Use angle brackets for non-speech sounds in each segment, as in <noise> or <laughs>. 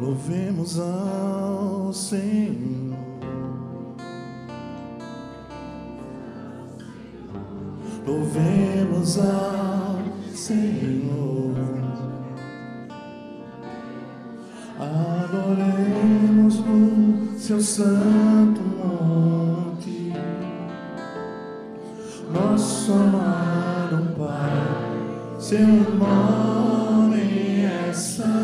Louvemos ao Senhor. Louvemos ao Senhor. Adoremos o seu santo monte. Nosso amado Pai, seu nome é santo.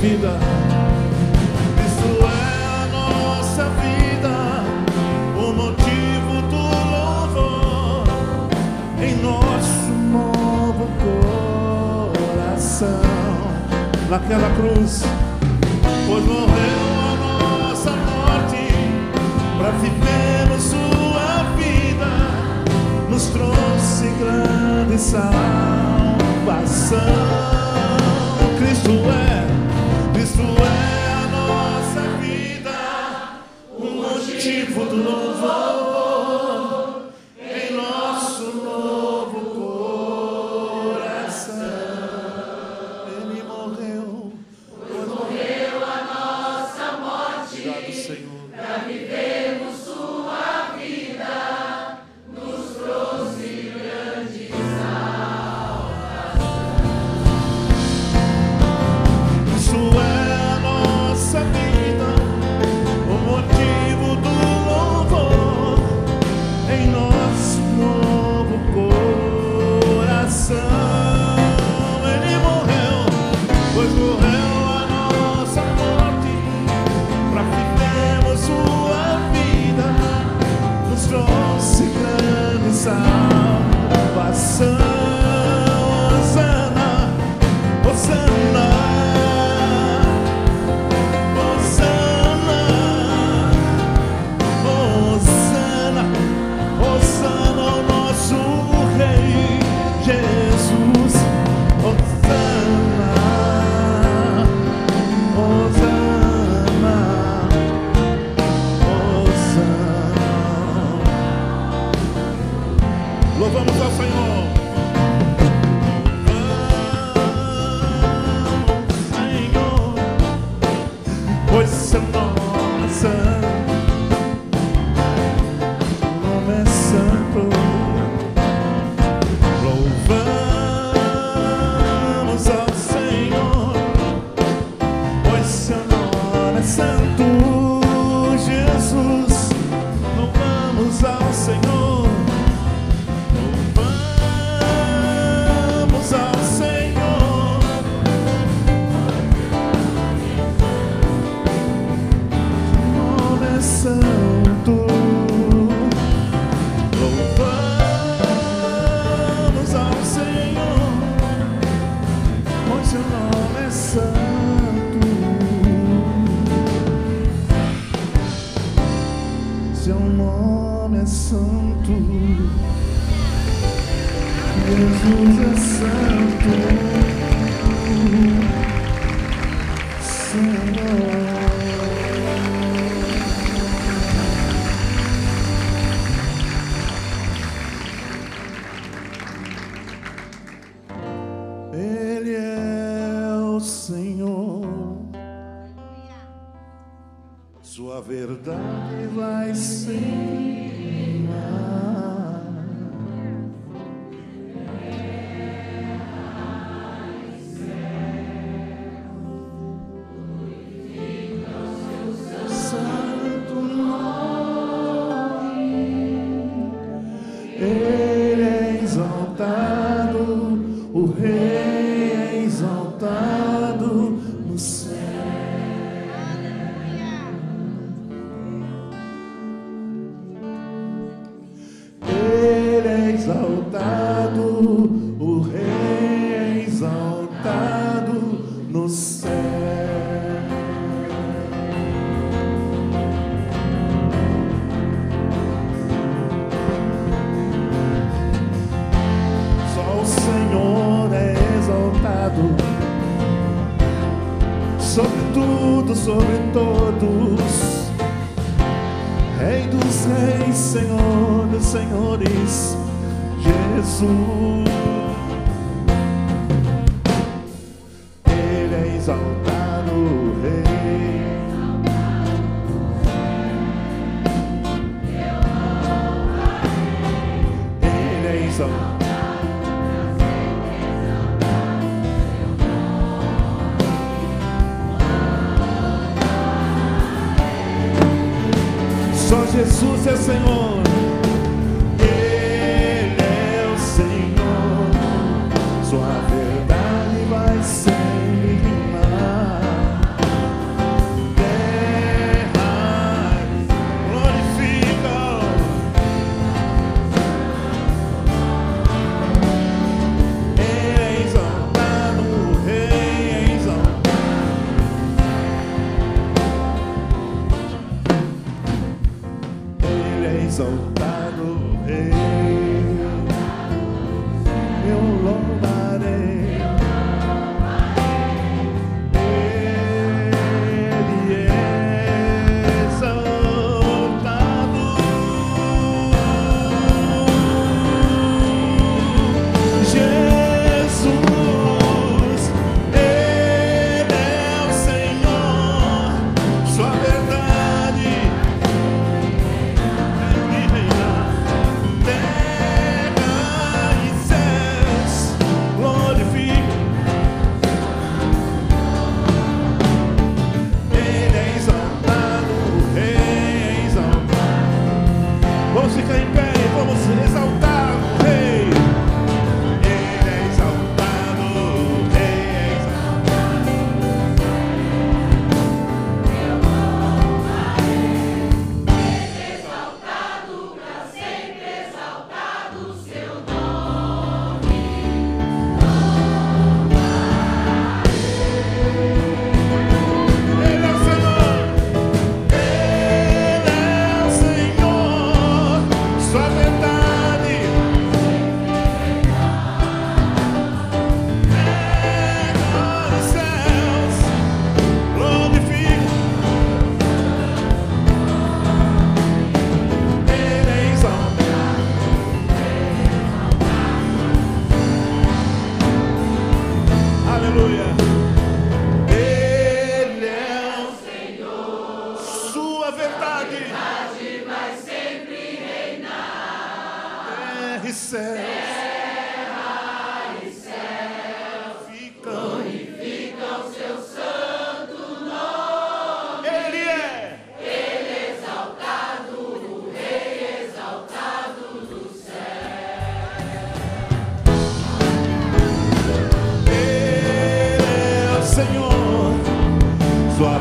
vida. Cristo é a nossa vida, o motivo do louvor em nosso novo coração. Naquela cruz, pois morreu a nossa morte para vivermos sua vida, nos trouxe grande salvação. Cristo é isso é a nossa vida, o motivo do nosso. Só Jesus é Senhor. Terra e céus. Glorificam o seu santo nome. Ele é. Ele é o Senhor, Sua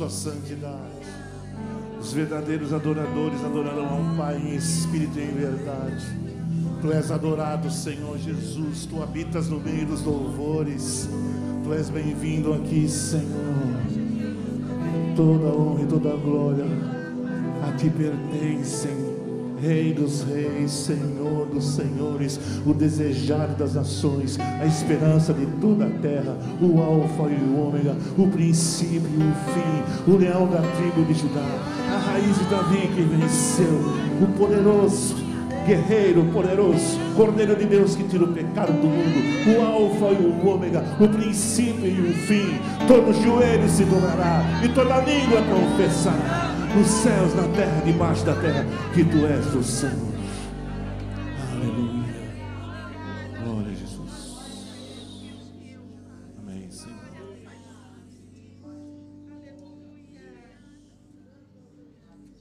sua santidade. Os verdadeiros adoradores adorarão ao Pai em espírito e em verdade. Tu és adorado, Senhor Jesus. Tu habitas no meio dos louvores. Tu és bem-vindo aqui, Senhor. Toda honra e toda glória a ti pertencem. Rei dos reis, Senhor dos senhores, o desejado das nações, a esperança de toda a terra, o Alfa e o Ômega, o princípio e o fim, o leão da tribo de Judá, a raiz de Davi que venceu, o poderoso guerreiro poderoso, Cordeiro de Deus que tira o pecado do mundo, o Alfa e o Ômega, o princípio e o fim, todo joelho se dobrará e toda língua confessará, nos céus, na terra, debaixo da terra, que tu és o Senhor. Aleluia. Glória a Jesus. Amém, Senhor.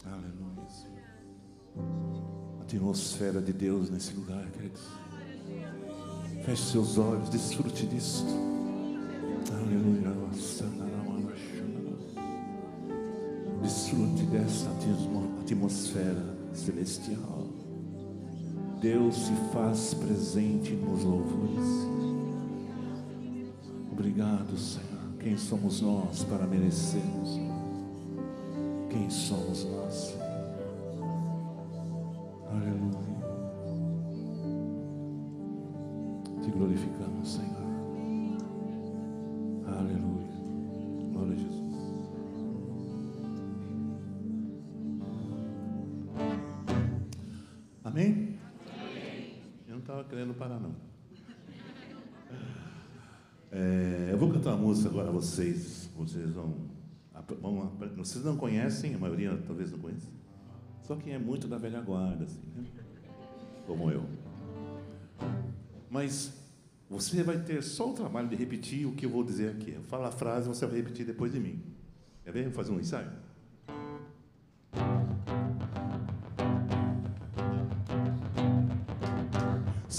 Aleluia, Senhor. A atmosfera de Deus nesse lugar, queridos. Feche seus olhos, desfrute disto. Aleluia, nossa. Desfrute dessa atmosfera celestial. Deus se faz presente nos louvores. Obrigado, Senhor. Quem somos nós para merecermos? Quem somos nós? Aleluia. Te glorificamos, Senhor. Aleluia. Glória a Jesus. Parar, não. É, eu vou cantar uma música agora vocês. Vocês vão, vão. Vocês não conhecem, a maioria talvez não conheça. Só quem é muito da velha guarda, assim, né? Como eu. Mas você vai ter só o trabalho de repetir o que eu vou dizer aqui. Eu falo a frase, você vai repetir depois de mim. Quer ver? Vou fazer um ensaio.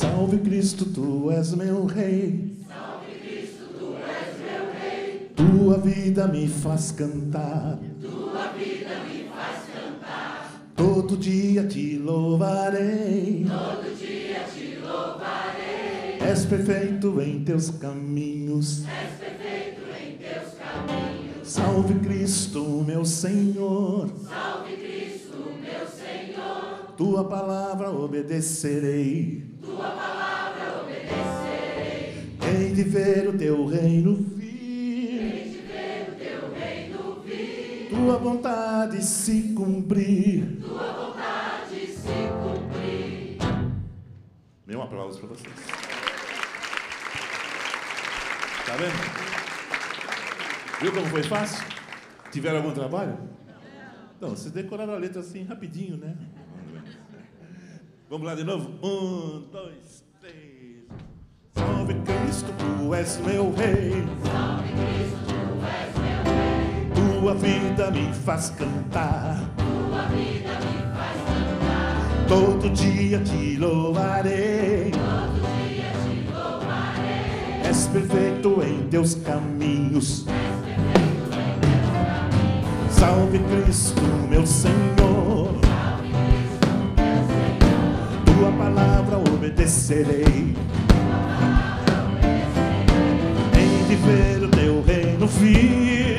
Salve Cristo, tu és meu rei. Salve Cristo, tu és meu rei. Tua vida me faz cantar. Tua vida me faz cantar. Todo dia te louvarei. Todo dia te louvarei. És perfeito em teus caminhos. És perfeito em teus caminhos. Salve Cristo, meu Senhor. Salve Cristo, meu Senhor. Tua palavra obedecerei. De ver o teu reino vir. Tua vontade se cumprir. Tua vontade se cumprir. Meu aplauso para vocês. Tá vendo? Viu como foi fácil? Tiveram algum trabalho? Não, vocês decoraram a letra assim rapidinho, né? Vamos lá de novo? Um, dois. Salve Cristo, tu és meu rei. Salve Cristo, tu és meu rei. Tua vida me faz cantar. Tua vida me faz cantar. Todo dia te louvarei. Todo dia te louvarei. És perfeito em teus caminhos. Salve Cristo, meu Senhor. Tua palavra obedecerei. Ver o teu reino vir.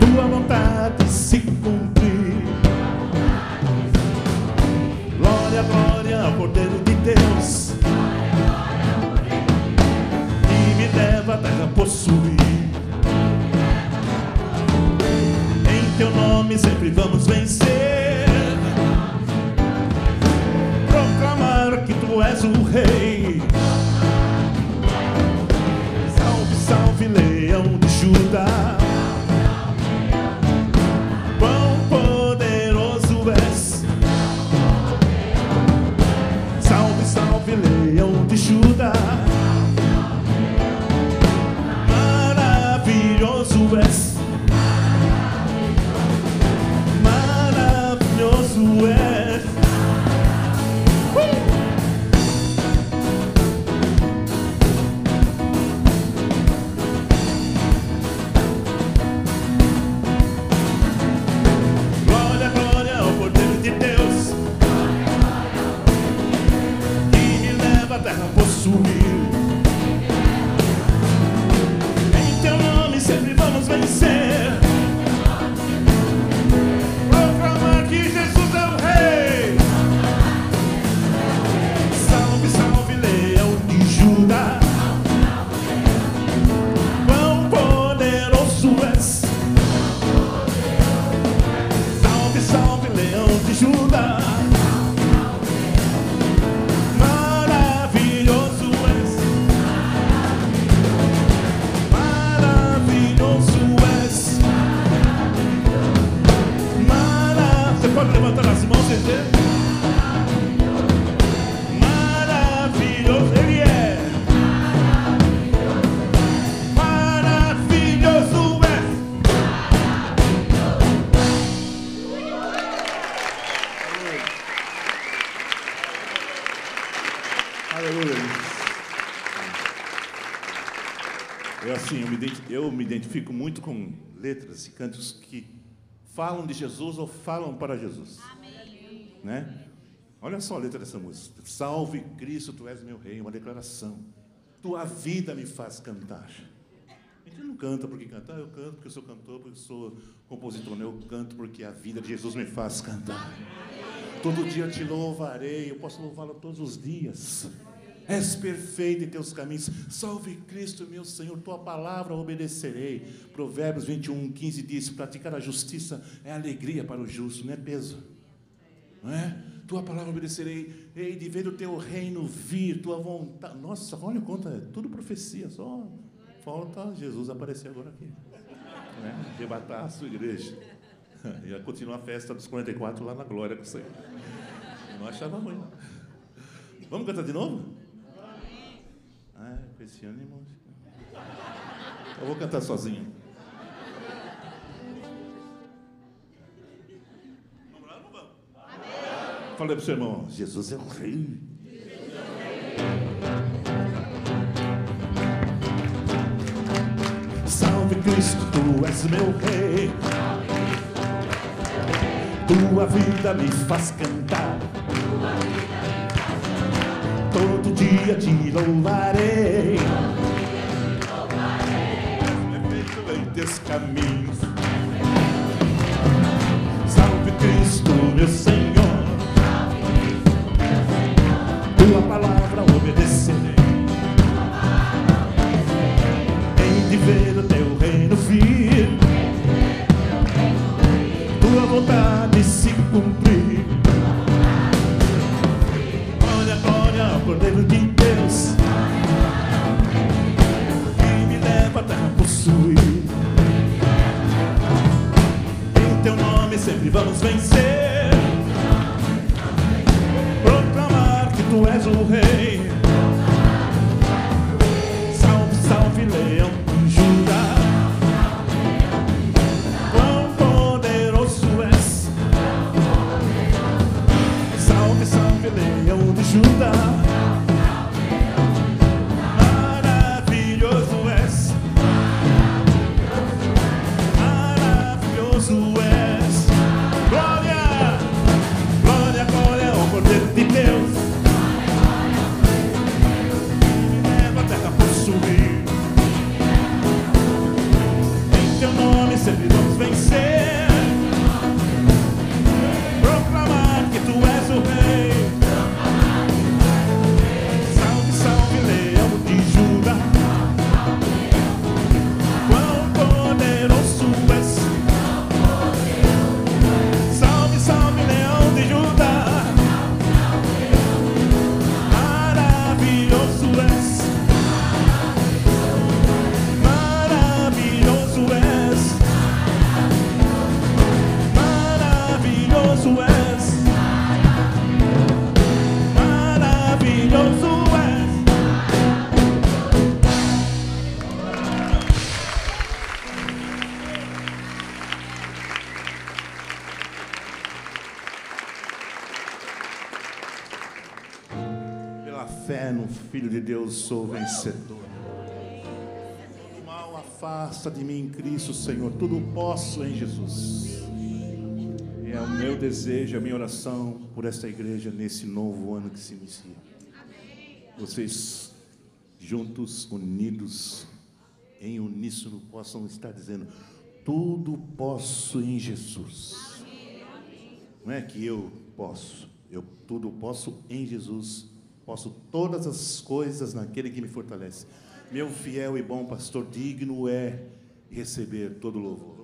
Tua vontade se cumprir. Glória, glória ao Cordeiro de Deus. E me leva a terra possuir. Em teu nome sempre vamos vencer. Proclamar que tu és o rei. Salve, salve, leão de Judá. Quão poderoso és. Salve, salve, leão de Judá. Maravilhoso és. Eu me identifico muito com letras e cantos que falam de Jesus ou falam para Jesus. Amém. Né? Olha só a letra dessa música. Salve Cristo, tu és meu rei, uma declaração. Tua vida me faz cantar. A gente não canta porque cantar, eu canto porque eu sou cantor, porque eu sou compositor, né? eu canto porque a vida de Jesus me faz cantar. Todo dia te louvarei, eu posso louvá-lo todos os dias. És perfeito em teus caminhos. Salve Cristo, meu Senhor, tua palavra obedecerei. Provérbios 21, 15 diz: praticar a justiça é alegria para o justo, não é peso. Não é? Tua palavra obedecerei. Ei, de ver o teu reino vir, tua vontade. Nossa, olha quanto é tudo profecia, só falta Jesus aparecer agora aqui. Né? Debatar a sua igreja. <laughs> Ia continuar a festa dos 44 lá na glória com você. Eu não achava ruim. Vamos cantar de novo? Com esse ânimo. Eu vou cantar sozinho. Vamos lá ou não vamos? Amém. Falei para o seu irmão: Jesus é o rei. Salve Cristo, tu és meu rei. Tua vida me faz cantar dia te louvarei. Perfeito em teus caminhos. Salve Cristo, meu Senhor. Tua palavra obedecerei. Em de ver o teu reino vir. Tua vontade se cumprir. Deus sou vencedor. O mal afasta de mim em Cristo, Senhor. Tudo posso em Jesus. E é o meu desejo, a minha oração por esta igreja nesse novo ano que se inicia. Vocês juntos, unidos, em uníssono, possam estar dizendo: tudo posso em Jesus. Não é que eu posso, eu tudo posso em Jesus Posso todas as coisas naquele que me fortalece. Meu fiel e bom pastor, digno é receber todo louvor.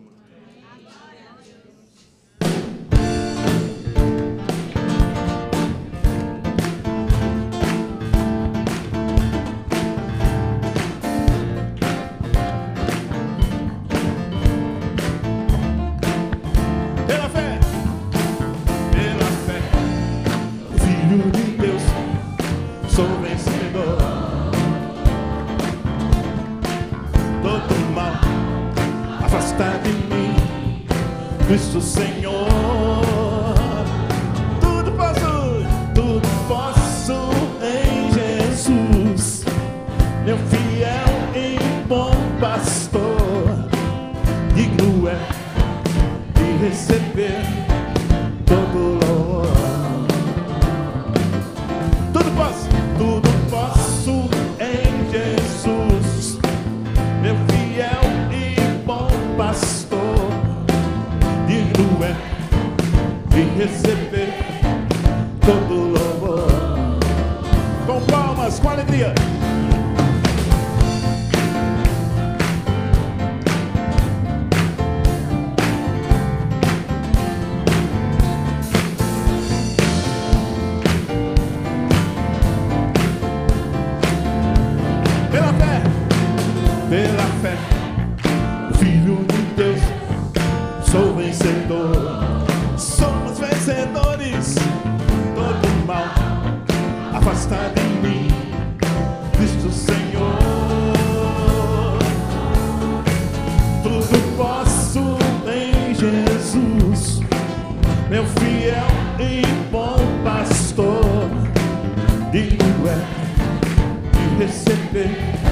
baby.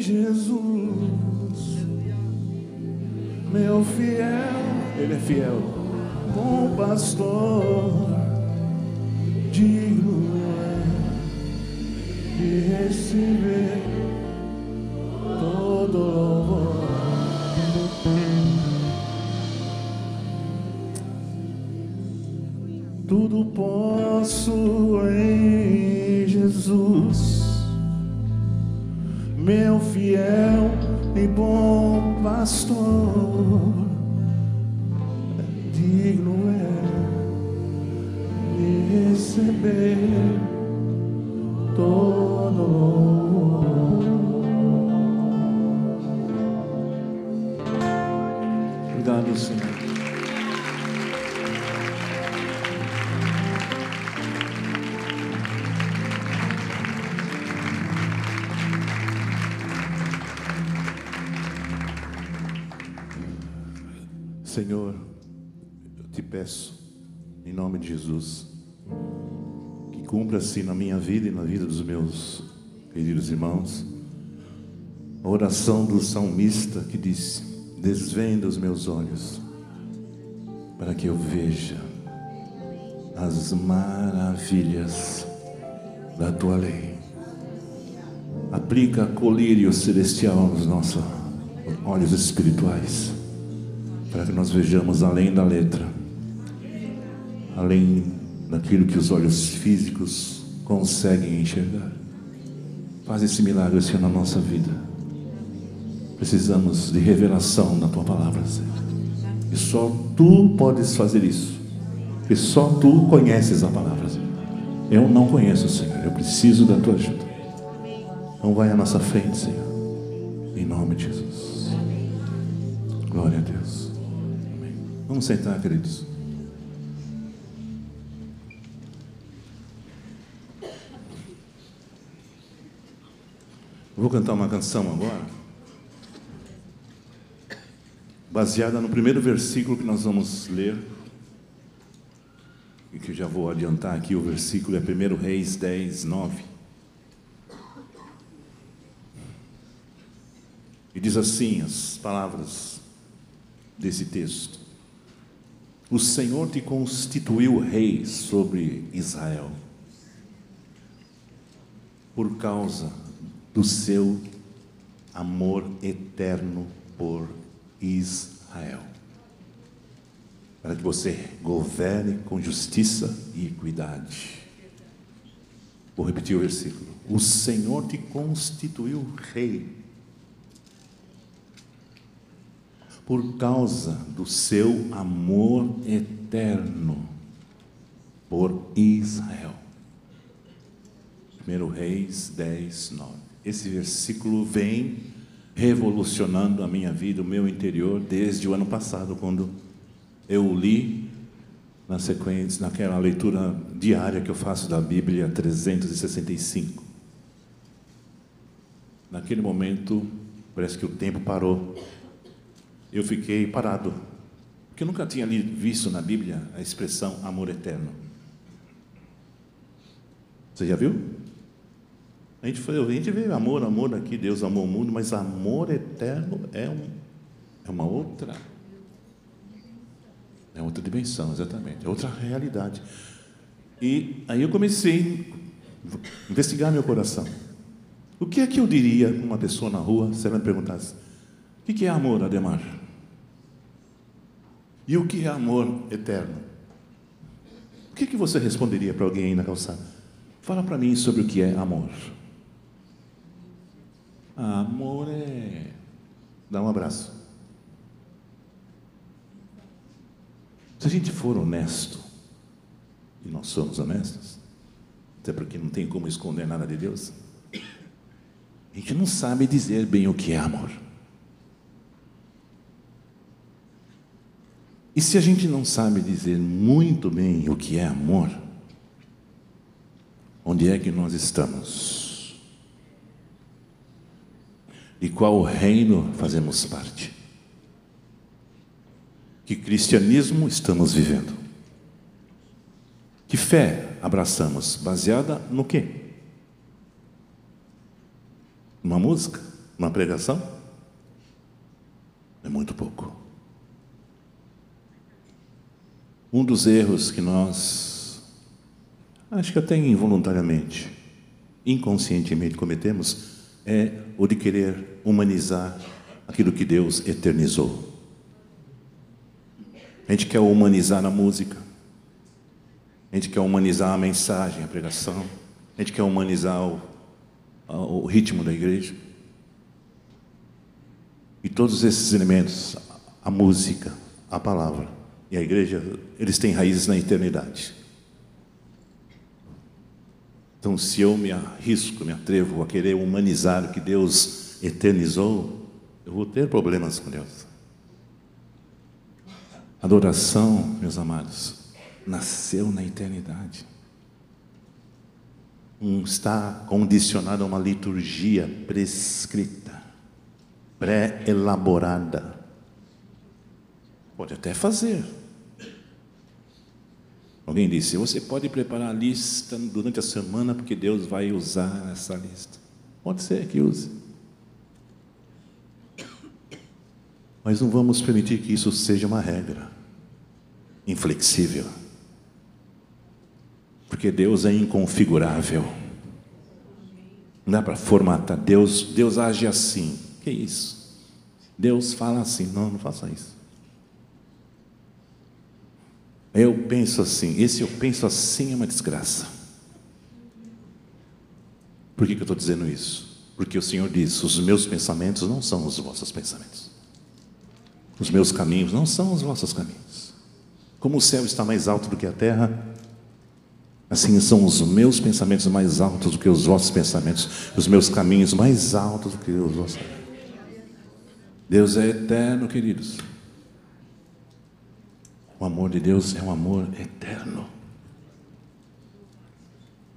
Jesus, meu fiel, Ele é fiel, bom pastor, digno é de receber todo louvor. Tudo posso e bom pastor. assim na minha vida e na vida dos meus queridos irmãos. A oração do salmista que disse: Desvenda os meus olhos, para que eu veja as maravilhas da tua lei. Aplica colírio celestial nos nossos olhos espirituais, para que nós vejamos além da letra, além daquilo que os olhos físicos conseguem enxergar. Faz esse milagre, Senhor, na nossa vida. Precisamos de revelação na tua palavra, Senhor. E só tu podes fazer isso. E só tu conheces a palavra, Senhor. Eu não conheço, Senhor. Eu preciso da tua ajuda. Então vai à nossa frente, Senhor. Em nome de Jesus. Glória a Deus. Amém. Vamos sentar, queridos. Vou cantar uma canção agora, baseada no primeiro versículo que nós vamos ler, e que já vou adiantar aqui, o versículo é 1 Reis 10, 9. E diz assim as palavras desse texto: O Senhor te constituiu rei sobre Israel, por causa do seu amor eterno por Israel. Para que você governe com justiça e equidade. Vou repetir o versículo. O Senhor te constituiu rei por causa do seu amor eterno por Israel. 1 Reis 10, 9. Esse versículo vem revolucionando a minha vida, o meu interior, desde o ano passado, quando eu li na sequência, naquela leitura diária que eu faço da Bíblia 365. Naquele momento, parece que o tempo parou. Eu fiquei parado, porque eu nunca tinha visto na Bíblia a expressão amor eterno. Você já viu? A gente, foi, a gente vê amor, amor aqui, Deus amou o mundo, mas amor eterno é, um, é uma outra. É outra dimensão, exatamente, é outra realidade. E aí eu comecei a investigar meu coração. O que é que eu diria para uma pessoa na rua se ela me perguntasse: o que é amor, Ademar? E o que é amor eterno? O que, é que você responderia para alguém aí na calçada? Fala para mim sobre o que é amor. Amor é. Dá um abraço. Se a gente for honesto, e nós somos honestos, até porque não tem como esconder nada de Deus, a gente não sabe dizer bem o que é amor. E se a gente não sabe dizer muito bem o que é amor, onde é que nós estamos? De qual reino fazemos parte. Que cristianismo estamos vivendo? Que fé abraçamos? Baseada no quê? Uma música? Uma pregação? É muito pouco. Um dos erros que nós, acho que até involuntariamente, inconscientemente cometemos, é o de querer humanizar aquilo que Deus eternizou. A gente quer humanizar a música, a gente quer humanizar a mensagem, a pregação, a gente quer humanizar o, o ritmo da igreja. E todos esses elementos, a música, a palavra e a igreja, eles têm raízes na eternidade. Então, se eu me arrisco, me atrevo a querer humanizar o que Deus eternizou, eu vou ter problemas com Deus. Adoração, meus amados, nasceu na eternidade. Um está condicionado a uma liturgia prescrita, pré-elaborada. Pode até fazer, Alguém disse: Você pode preparar a lista durante a semana, porque Deus vai usar essa lista. Pode ser que use. Mas não vamos permitir que isso seja uma regra inflexível. Porque Deus é inconfigurável. Não dá para formatar. Deus, Deus age assim. Que isso? Deus fala assim. Não, não faça isso. Eu penso assim, esse eu penso assim é uma desgraça. Por que, que eu estou dizendo isso? Porque o Senhor diz: os meus pensamentos não são os vossos pensamentos, os meus caminhos não são os vossos caminhos. Como o céu está mais alto do que a terra, assim são os meus pensamentos mais altos do que os vossos pensamentos, os meus caminhos mais altos do que os vossos. Deus é eterno, queridos. O amor de Deus é um amor eterno.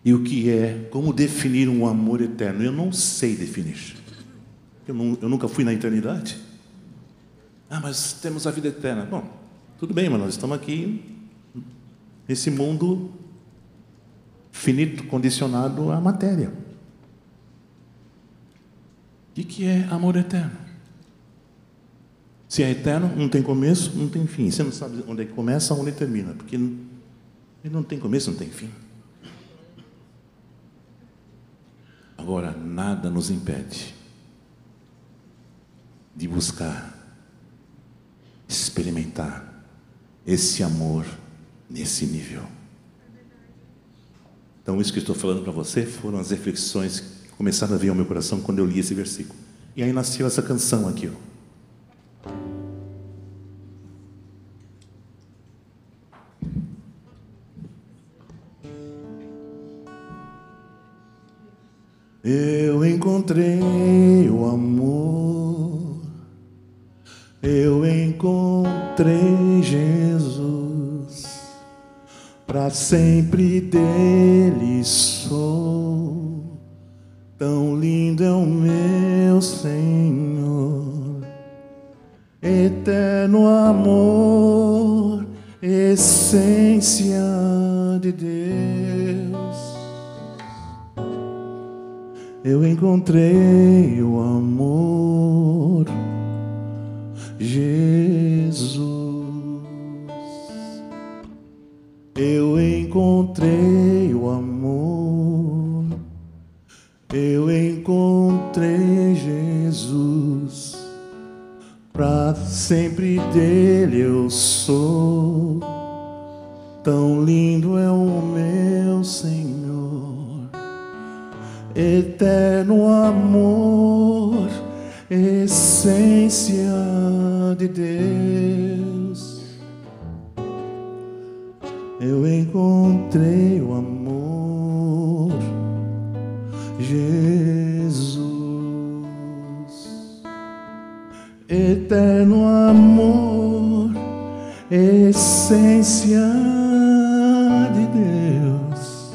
E o que é, como definir um amor eterno? Eu não sei definir. Eu, não, eu nunca fui na eternidade. Ah, mas temos a vida eterna. Bom, tudo bem, mas nós estamos aqui nesse mundo finito, condicionado à matéria. O que é amor eterno? Se é eterno, não tem começo, não tem fim. Você não sabe onde é que começa, onde termina, porque ele não tem começo, não tem fim. Agora, nada nos impede de buscar, experimentar esse amor nesse nível. Então, isso que estou falando para você foram as reflexões que começaram a vir ao meu coração quando eu li esse versículo. E aí nasceu essa canção aqui, ó. Eu encontrei o amor, eu encontrei Jesus, para sempre dele sou, tão lindo é o meu Senhor, eterno amor, essência de Deus. Eu encontrei o amor, Eu encontrei o amor, eu encontrei Jesus, para sempre dele eu sou. Tão lindo é o meu Senhor eterno amor, essência de Deus. Eu encontrei o amor, Jesus, eterno amor, essência de Deus.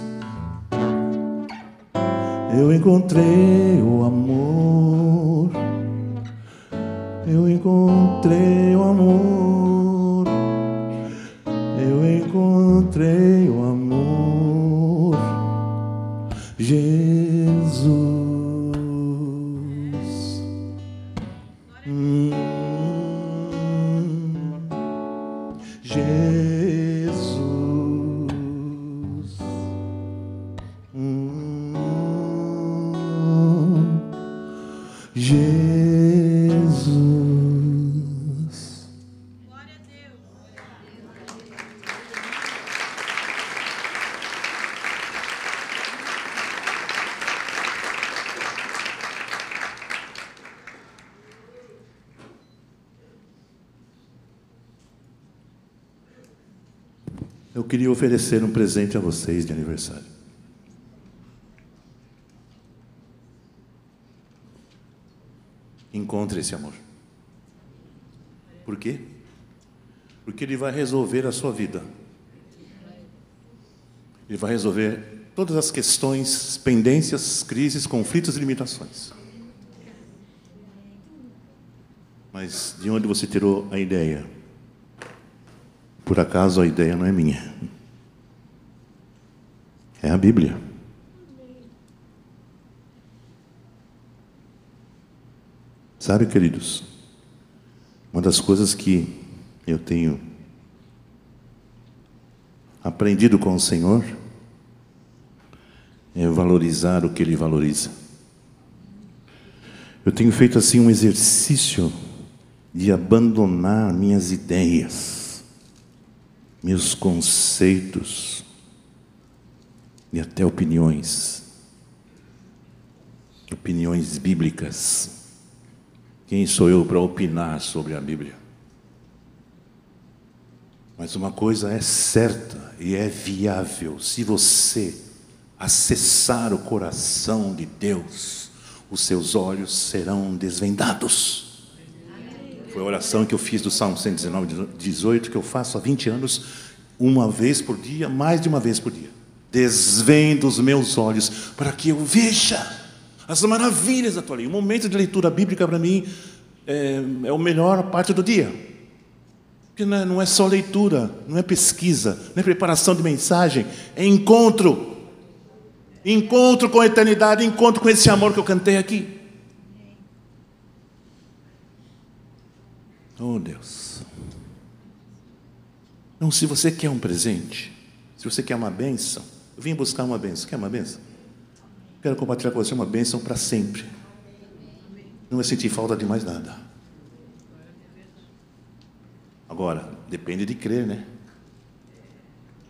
Eu encontrei o amor. Eu encontrei o amor. Eu encontrei o amor. Jesus. Oferecer um presente a vocês de aniversário. Encontre esse amor. Por quê? Porque ele vai resolver a sua vida. Ele vai resolver todas as questões, pendências, crises, conflitos e limitações. Mas de onde você tirou a ideia? Por acaso a ideia não é minha. É a Bíblia. Sabe, queridos, uma das coisas que eu tenho aprendido com o Senhor é valorizar o que Ele valoriza. Eu tenho feito assim um exercício de abandonar minhas ideias meus conceitos e até opiniões, opiniões bíblicas. Quem sou eu para opinar sobre a Bíblia? Mas uma coisa é certa e é viável: se você acessar o coração de Deus, os seus olhos serão desvendados. Foi a oração que eu fiz do Salmo 119, 18, que eu faço há 20 anos, uma vez por dia, mais de uma vez por dia. Desvenda os meus olhos para que eu veja as maravilhas da tua lei. O momento de leitura bíblica para mim é, é a melhor parte do dia. Porque não é, não é só leitura, não é pesquisa, não é preparação de mensagem, é encontro. Encontro com a eternidade, encontro com esse amor que eu cantei aqui. Oh Deus. Então, se você quer um presente, se você quer uma bênção, eu vim buscar uma bênção. Quer uma bênção? Quero compartilhar com você uma bênção para sempre. Não vai sentir falta de mais nada. Agora, depende de crer, né?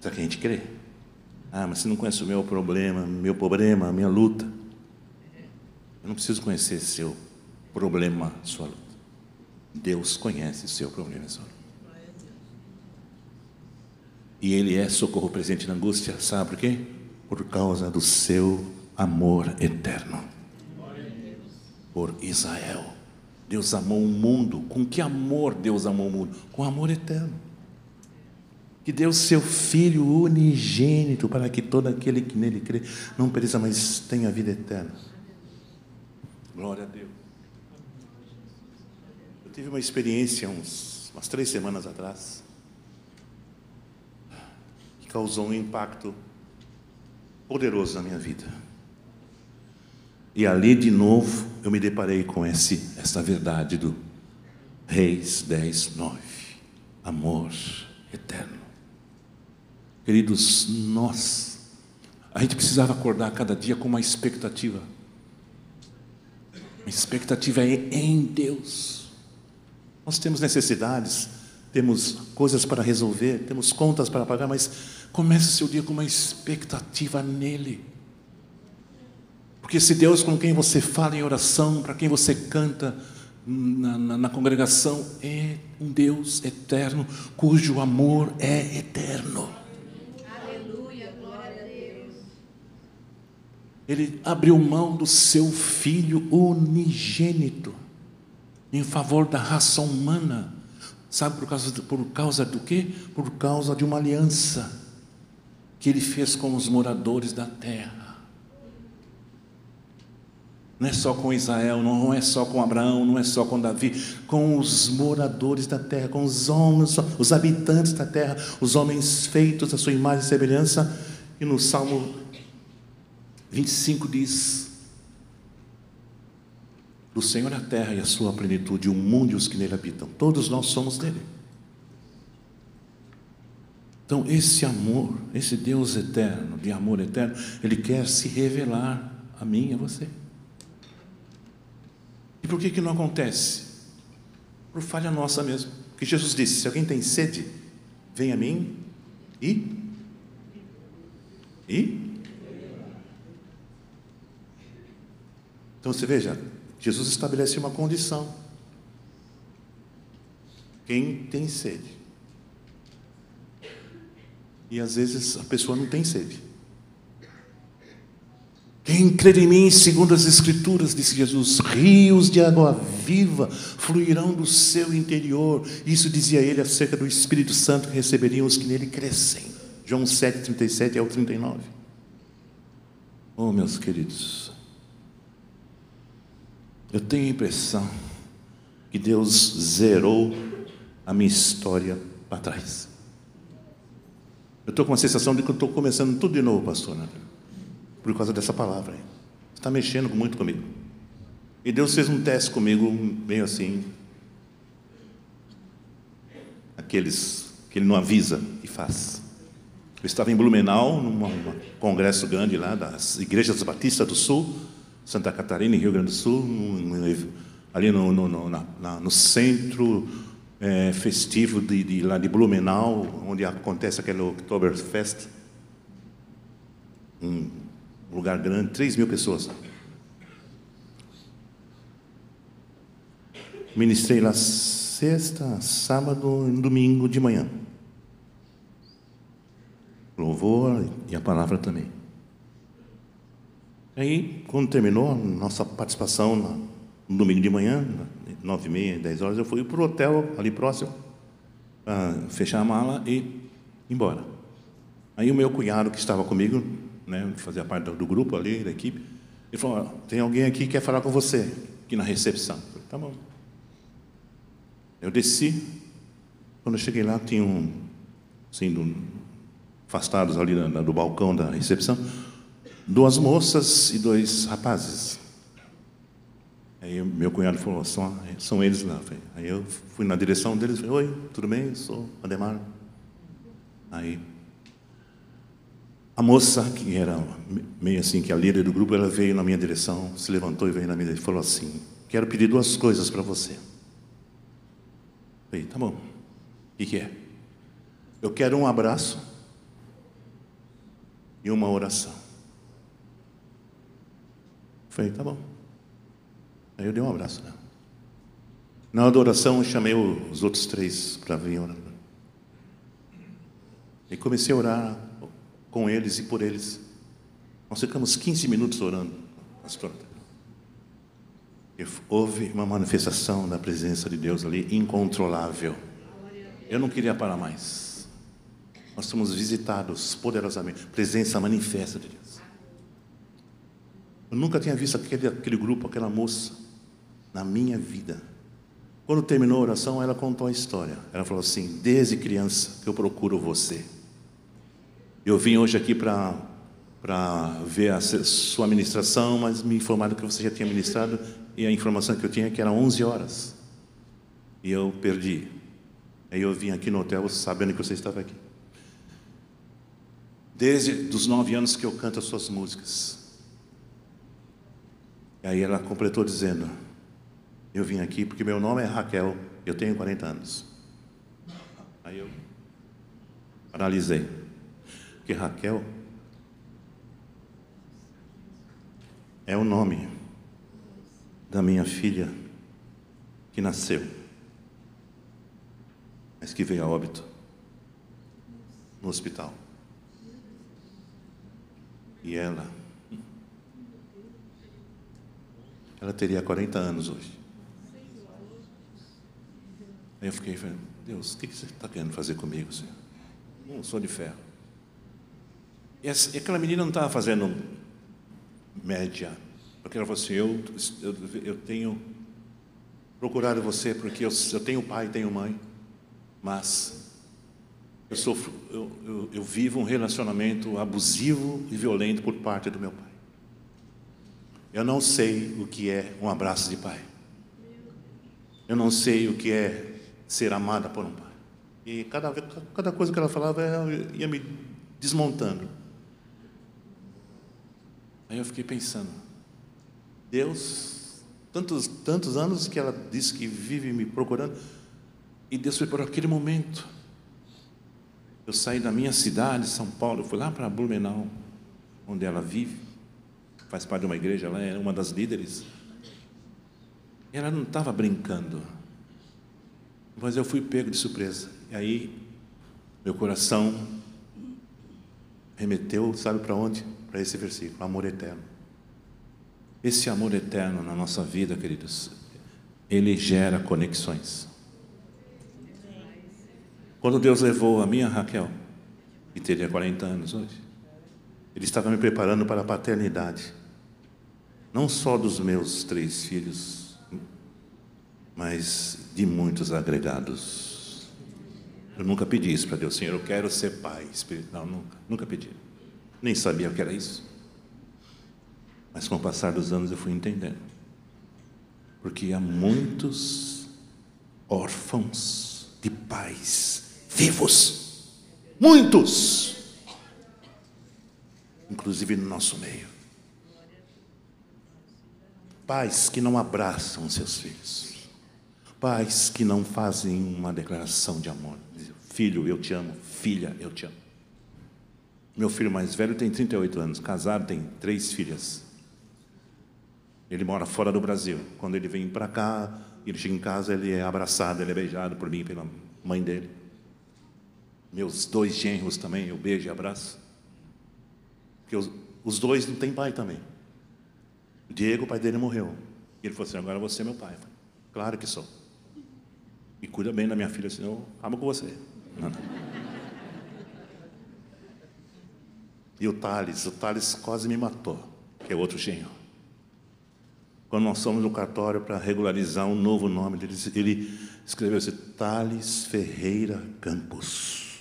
Será que a gente crê? Ah, mas você não conhece o meu problema, meu problema, minha luta. Eu não preciso conhecer seu problema, sua luta. Deus conhece seu problema, sua luta. E Ele é socorro presente na angústia, sabe por quê? Por causa do seu amor eterno. Por Israel. Deus amou o mundo. Com que amor Deus amou o mundo? Com amor eterno. Que deu seu Filho unigênito para que todo aquele que nele crê não pereça, mas tenha vida eterna. Glória a Deus. Eu tive uma experiência uns, umas três semanas atrás causou um impacto poderoso na minha vida. E ali de novo eu me deparei com esse, essa verdade do Reis 10, 9. Amor eterno. Queridos, nós, a gente precisava acordar cada dia com uma expectativa. A expectativa é em Deus. Nós temos necessidades, temos coisas para resolver, temos contas para pagar, mas comece seu dia com uma expectativa nele. Porque esse Deus com quem você fala em oração, para quem você canta na, na, na congregação, é um Deus eterno, cujo amor é eterno. Aleluia, glória a Deus. Ele abriu mão do seu filho unigênito em favor da raça humana. Sabe por causa, do, por causa do quê? Por causa de uma aliança que ele fez com os moradores da terra. Não é só com Israel, não é só com Abraão, não é só com Davi, com os moradores da terra, com os homens, os habitantes da terra, os homens feitos à sua imagem e semelhança. E no Salmo 25 diz: Do Senhor a terra e a sua plenitude, o mundo e os que nele habitam, todos nós somos dele. Então, esse amor, esse Deus eterno, de amor eterno, ele quer se revelar a mim e a você. E por que, que não acontece? Por falha nossa mesmo. Porque Jesus disse: se alguém tem sede, vem a mim e. E? Então você veja, Jesus estabelece uma condição. Quem tem sede. E às vezes a pessoa não tem sede. Quem crer em mim, segundo as Escrituras, disse Jesus, rios de água viva fluirão do seu interior. Isso dizia ele acerca do Espírito Santo que receberiam os que nele crescem. João 7, 37 ao 39. Oh, meus queridos, eu tenho a impressão que Deus zerou a minha história para trás. Eu estou com a sensação de que eu estou começando tudo de novo, pastor. Né? por causa dessa palavra. Está mexendo muito comigo. E Deus fez um teste comigo, meio assim. Aqueles que Ele não avisa e faz. Eu estava em Blumenau, num congresso grande lá das Igrejas Batistas do Sul, Santa Catarina, em Rio Grande do Sul, ali no, no, no, na, no centro é, festivo de, de, lá de Blumenau, onde acontece aquele Oktoberfest. Um lugar grande, 3 mil pessoas. Ministrei lá sexta, sábado e domingo de manhã. Louvor e a palavra também. Aí, quando terminou nossa participação no domingo de manhã, nove e meia, dez horas, eu fui para o hotel ali próximo, para fechar a mala e ir embora. Aí o meu cunhado que estava comigo, né, fazia parte do grupo ali, da equipe, ele falou, tem alguém aqui que quer falar com você, aqui na recepção. Eu falei, tá bom. Eu desci, quando eu cheguei lá, tinha um, assim, do, afastados ali do, do balcão da recepção, duas moças e dois rapazes. Aí meu cunhado falou, são, são eles lá. Aí eu fui na direção deles falei, oi, tudo bem? Sou Ademar. Aí a moça, que era meio assim, que é a líder do grupo, ela veio na minha direção, se levantou e veio na minha direção e falou assim, quero pedir duas coisas para você. Falei, tá bom. O que, que é? Eu quero um abraço e uma oração. Falei, tá bom. Aí eu dei um abraço nela. Na adoração, eu chamei os outros três para vir orar. E comecei a orar com eles e por eles. Nós ficamos 15 minutos orando. E houve uma manifestação da presença de Deus ali incontrolável. Eu não queria parar mais. Nós somos visitados poderosamente. Presença manifesta de Deus. Eu nunca tinha visto aquele, aquele grupo, aquela moça na minha vida. Quando terminou a oração, ela contou a história. Ela falou assim: Desde criança que eu procuro você. Eu vim hoje aqui para ver a sua ministração, mas me informaram que você já tinha ministrado e a informação que eu tinha é que era 11 horas. E eu perdi. Aí eu vim aqui no hotel sabendo que você estava aqui. Desde os nove anos que eu canto as suas músicas. E aí ela completou dizendo: eu vim aqui porque meu nome é Raquel, eu tenho 40 anos. Aí eu paralisei. Porque Raquel é o nome da minha filha que nasceu, mas que veio a óbito no hospital. E ela, ela teria 40 anos hoje. Aí eu fiquei falando, Deus, o que você está querendo fazer comigo, Senhor? Não sou de ferro. E aquela menina não estava fazendo média, porque ela falou assim, eu, eu, eu tenho procurado você porque eu, eu tenho pai tenho mãe, mas eu, sofro, eu, eu, eu vivo um relacionamento abusivo e violento por parte do meu pai. Eu não sei o que é um abraço de pai. Eu não sei o que é ser amada por um pai. E cada, cada coisa que ela falava ia me desmontando. Aí eu fiquei pensando, Deus, tantos, tantos anos que ela disse que vive me procurando, e Deus foi por aquele momento. Eu saí da minha cidade, São Paulo, fui lá para Blumenau, onde ela vive, faz parte de uma igreja, ela é uma das líderes. Ela não estava brincando. Mas eu fui pego de surpresa. E aí, meu coração remeteu, sabe para onde? Para esse versículo: amor eterno. Esse amor eterno na nossa vida, queridos, ele gera conexões. Quando Deus levou a minha Raquel, que teria 40 anos hoje, Ele estava me preparando para a paternidade, não só dos meus três filhos, mas de muitos agregados. Eu nunca pedi isso para Deus, Senhor, eu quero ser pai espiritual, nunca, nunca pedi. Nem sabia o que era isso. Mas com o passar dos anos eu fui entendendo. Porque há muitos órfãos de pais vivos. Muitos. Inclusive no nosso meio. Pais que não abraçam seus filhos Pais que não fazem uma declaração de amor. Filho, eu te amo. Filha, eu te amo. Meu filho mais velho tem 38 anos, casado, tem três filhas. Ele mora fora do Brasil. Quando ele vem para cá, ele chega em casa, ele é abraçado, ele é beijado por mim, pela mãe dele. Meus dois genros também, eu beijo e abraço. Porque os, os dois não têm pai também. Diego, o pai dele morreu. E ele falou assim: agora você é meu pai. Falei, claro que sou. E cuida bem da minha filha, senão eu amo com você. E o Thales, o Thales quase me matou, que é outro genro. Quando nós fomos no cartório para regularizar um novo nome, ele, ele escreveu assim, Thales Ferreira Campos.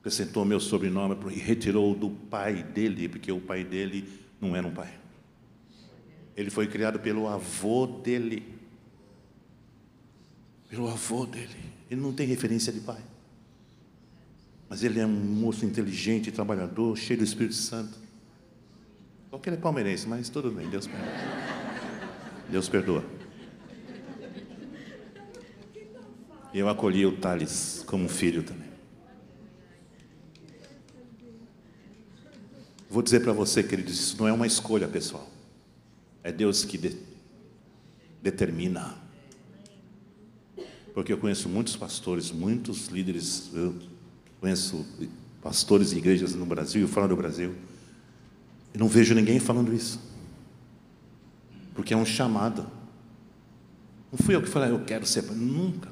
Acrescentou meu sobrenome e retirou do pai dele, porque o pai dele não era um pai. Ele foi criado pelo avô dele. Pelo avô dele. Ele não tem referência de pai. Mas ele é um moço inteligente, trabalhador, cheio do Espírito Santo. Ele é palmeirense, mas tudo bem, Deus perdoa. Deus perdoa. Eu acolhi o Thales como filho também. Vou dizer para você, queridos, isso não é uma escolha pessoal. É Deus que de, determina. Porque eu conheço muitos pastores, muitos líderes, eu conheço pastores e igrejas no Brasil e fora do Brasil, e não vejo ninguém falando isso. Porque é um chamado. Não fui eu que falei, eu quero ser, nunca.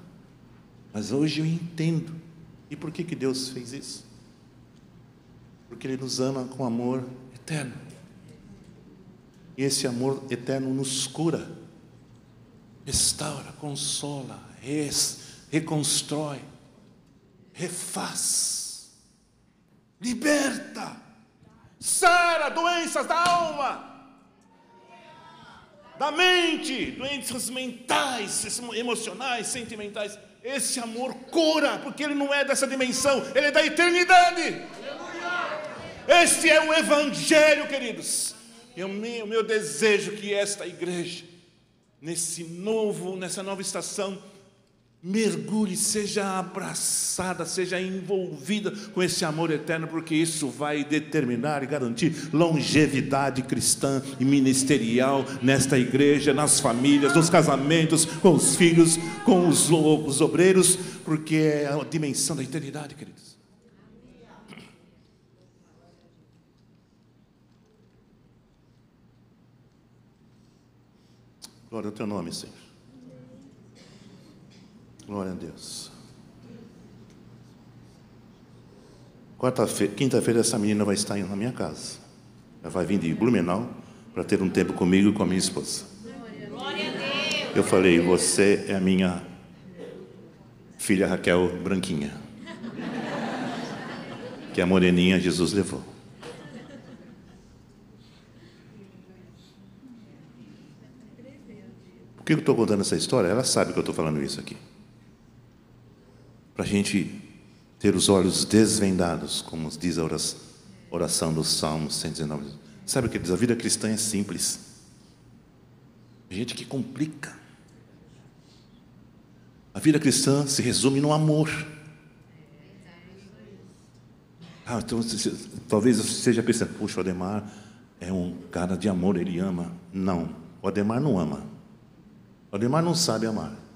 Mas hoje eu entendo. E por que, que Deus fez isso? Porque Ele nos ama com amor eterno. E esse amor eterno nos cura, restaura, consola, reconstrói refaz, liberta, sara doenças da alma, da mente, doenças mentais, emocionais, sentimentais. Esse amor cura, porque ele não é dessa dimensão, ele é da eternidade. Este é o Evangelho, queridos. E o meu, meu desejo que esta igreja, nesse novo, nessa nova estação, mergulhe, seja abraçada, seja envolvida com esse amor eterno, porque isso vai determinar e garantir longevidade cristã e ministerial nesta igreja, nas famílias, nos casamentos, com os filhos, com os, os obreiros, porque é a dimensão da eternidade, queridos. Glória ao teu nome, Senhor. Glória a Deus. Quarta-feira, quinta-feira, essa menina vai estar na minha casa. Ela vai vir de Blumenau para ter um tempo comigo e com a minha esposa. Eu falei, você é a minha filha Raquel Branquinha. Que a moreninha Jesus levou. Por que eu estou contando essa história? Ela sabe que eu estou falando isso aqui para a gente ter os olhos desvendados, como diz a oração do Salmo 119. Sabe o que diz? A vida cristã é simples. A gente que complica. A vida cristã se resume no amor. Ah, então, talvez você seja pensando, puxa, o Ademar é um cara de amor, ele ama. Não, o Ademar não ama. O Ademar não sabe amar.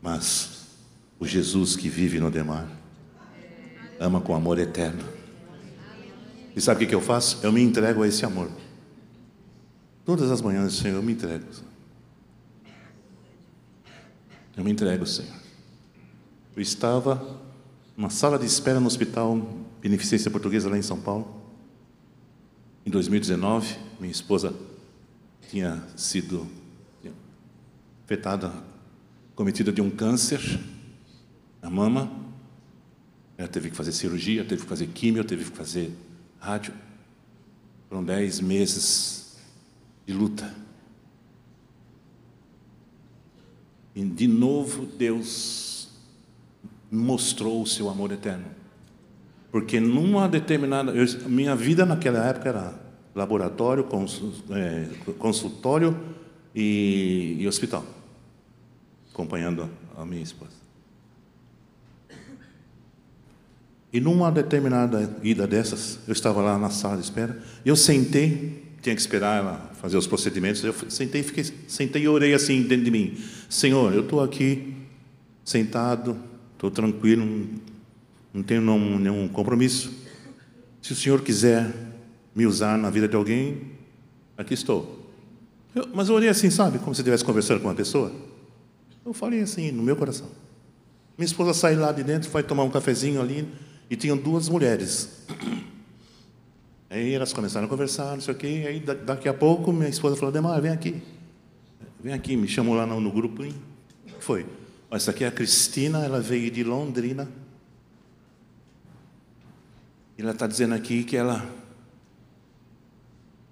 Mas o Jesus que vive no demar ama com amor eterno. E sabe o que eu faço? Eu me entrego a esse amor. Todas as manhãs, Senhor, eu me entrego. Eu me entrego, Senhor. Eu estava numa sala de espera no hospital Beneficência Portuguesa lá em São Paulo. Em 2019, minha esposa tinha sido afetada cometida de um câncer na mama. Ela teve que fazer cirurgia, teve que fazer químio, teve que fazer rádio. Foram dez meses de luta. E de novo Deus mostrou o seu amor eterno. Porque numa determinada. Eu, minha vida naquela época era laboratório, é, consultório e, e hospital, acompanhando a minha esposa. E numa determinada ida dessas, eu estava lá na sala de espera, eu sentei, tinha que esperar ela fazer os procedimentos, eu sentei, fiquei, sentei e orei assim dentro de mim: Senhor, eu estou aqui, sentado, estou tranquilo, não, não tenho nenhum, nenhum compromisso. Se o Senhor quiser me usar na vida de alguém, aqui estou. Eu, mas eu orei assim, sabe, como se estivesse conversando com uma pessoa. Eu falei assim, no meu coração. Minha esposa saiu lá de dentro, foi tomar um cafezinho ali, e tinham duas mulheres. Aí elas começaram a conversar, não sei o quê. Aí daqui a pouco minha esposa falou: Demar, vem aqui. Vem aqui, me chamou lá no, no grupo. E foi. Essa aqui é a Cristina, ela veio de Londrina. E ela está dizendo aqui que ela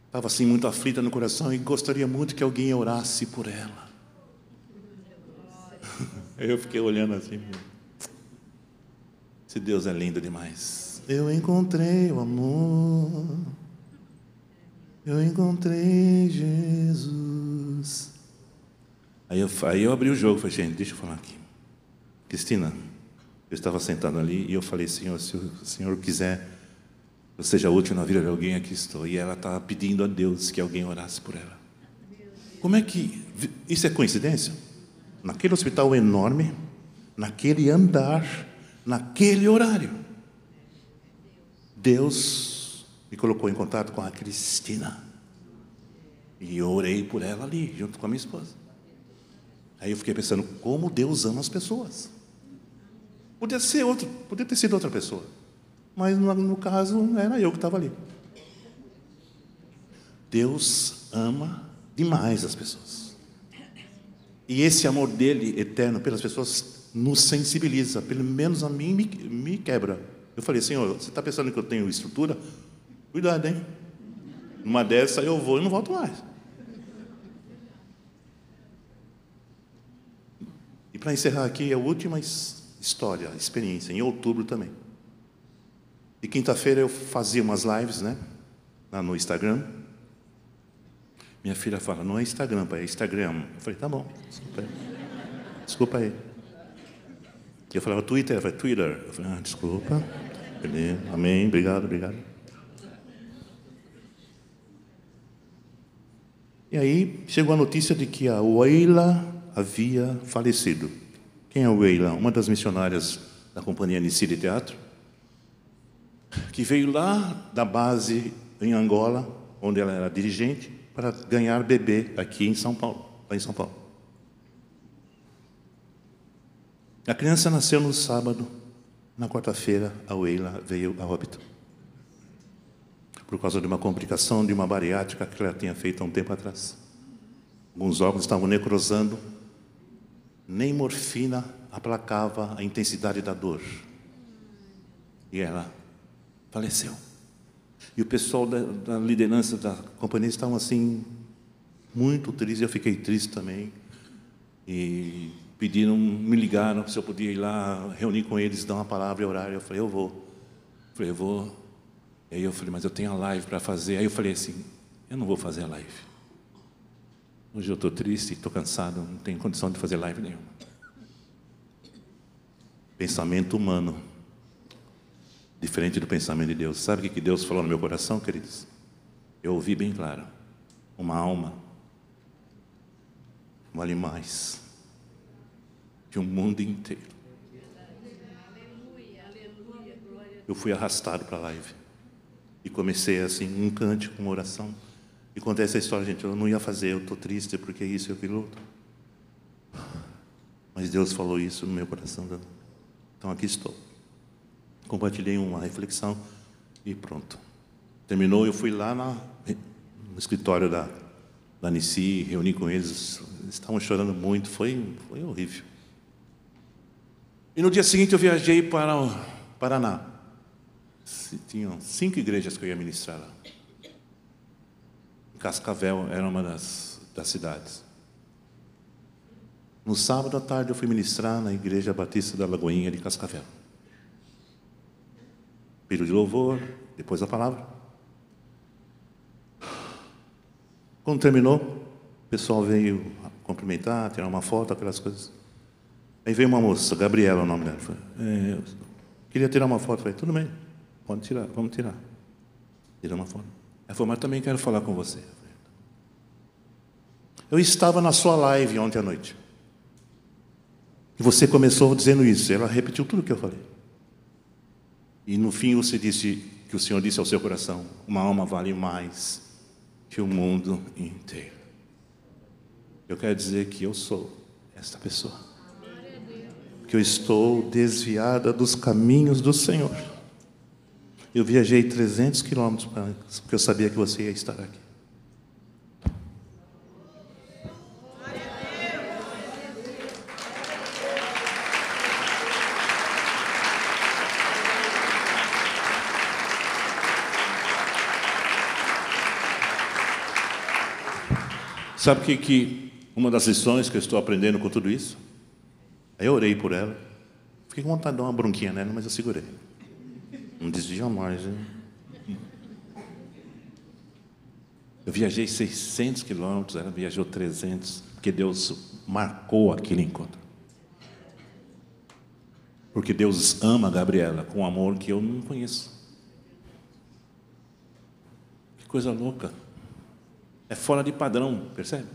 estava assim muito aflita no coração e gostaria muito que alguém orasse por ela. Eu fiquei olhando assim. Esse Deus é lindo demais. Eu encontrei o amor. Eu encontrei Jesus. Aí eu, aí eu abri o jogo, falei, gente, deixa eu falar aqui. Cristina, eu estava sentado ali e eu falei, Senhor, se o Senhor quiser, eu seja útil na vida de alguém, aqui estou. E ela estava pedindo a Deus que alguém orasse por ela. Como é que. Isso é coincidência? Naquele hospital enorme, naquele andar, naquele horário. Deus me colocou em contato com a Cristina. E eu orei por ela ali, junto com a minha esposa. Aí eu fiquei pensando, como Deus ama as pessoas. Podia ser outro, podia ter sido outra pessoa. Mas no, no caso era eu que estava ali. Deus ama demais as pessoas. E esse amor dele eterno pelas pessoas nos sensibiliza, pelo menos a mim me, me quebra. Eu falei, Senhor, você está pensando que eu tenho estrutura? Cuidado, hein? Numa dessa eu vou e não volto mais. E para encerrar aqui, a última história, experiência, em outubro também. E quinta-feira eu fazia umas lives, né? No Instagram. Minha filha fala, não é Instagram, pai, é Instagram. Eu falei, tá bom, desculpa aí. Desculpa aí. Eu falava Twitter, ela falava Twitter. Eu falei, ah, desculpa. Beleza, amém, obrigado, obrigado. E aí chegou a notícia de que a Weila havia falecido. Quem é a Weila? Uma das missionárias da companhia Nicide Teatro, que veio lá da base em Angola, onde ela era dirigente, para ganhar bebê aqui em São Paulo, lá em São Paulo. A criança nasceu no sábado, na quarta-feira, a Weila veio a óbito. Por causa de uma complicação de uma bariátrica que ela tinha feito há um tempo atrás. Alguns órgãos estavam necrosando, nem morfina aplacava a intensidade da dor. E ela faleceu. E o pessoal da, da liderança da companhia estavam assim, muito tristes. Eu fiquei triste também. E pediram, me ligaram se eu podia ir lá reunir com eles, dar uma palavra e orar. Eu falei, eu vou. Eu falei, eu vou. E aí eu falei, mas eu tenho a live para fazer. Aí eu falei assim, eu não vou fazer a live. Hoje eu estou triste, estou cansado, não tenho condição de fazer live nenhuma. Pensamento humano, diferente do pensamento de Deus. Sabe o que Deus falou no meu coração, queridos? Eu ouvi bem claro. Uma alma vale mais de um mundo inteiro. Eu fui arrastado para a live. E comecei assim, um cântico, uma oração. E contei essa história, gente. Eu não ia fazer, eu estou triste porque isso e aquilo outro. Mas Deus falou isso no meu coração. Então aqui estou. Compartilhei uma reflexão e pronto. Terminou, eu fui lá na, no escritório da, da Nissi, reuni com eles. Eles estavam chorando muito, foi, foi horrível. E no dia seguinte eu viajei para o Paraná. Tinham cinco igrejas que eu ia ministrar lá. Cascavel era uma das, das cidades. No sábado à tarde eu fui ministrar na Igreja Batista da Lagoinha de Cascavel. Período de louvor, depois a palavra. Quando terminou, O pessoal veio cumprimentar, tirar uma foto, aquelas coisas. Aí veio uma moça, Gabriela, o nome dela. Falei, é, eu queria tirar uma foto. Falei, tudo bem, pode tirar, vamos tirar. Tirar uma foto. Ela falou, mas também quero falar com você. Eu estava na sua live ontem à noite. E você começou dizendo isso. Ela repetiu tudo o que eu falei. E no fim você disse que o Senhor disse ao seu coração: uma alma vale mais que o mundo inteiro. Eu quero dizer que eu sou esta pessoa. Que eu estou desviada dos caminhos do Senhor. Eu viajei 300 quilômetros porque eu sabia que você ia estar aqui. Sabe que, que uma das lições que eu estou aprendendo com tudo isso? Eu orei por ela. Fiquei com vontade de dar uma bronquinha nela, mas eu segurei. Não desvia mais, hein? Eu viajei 600 quilômetros, ela viajou 300, porque Deus marcou aquele encontro. Porque Deus ama a Gabriela com um amor que eu não conheço. Que coisa louca. É fora de padrão, percebe?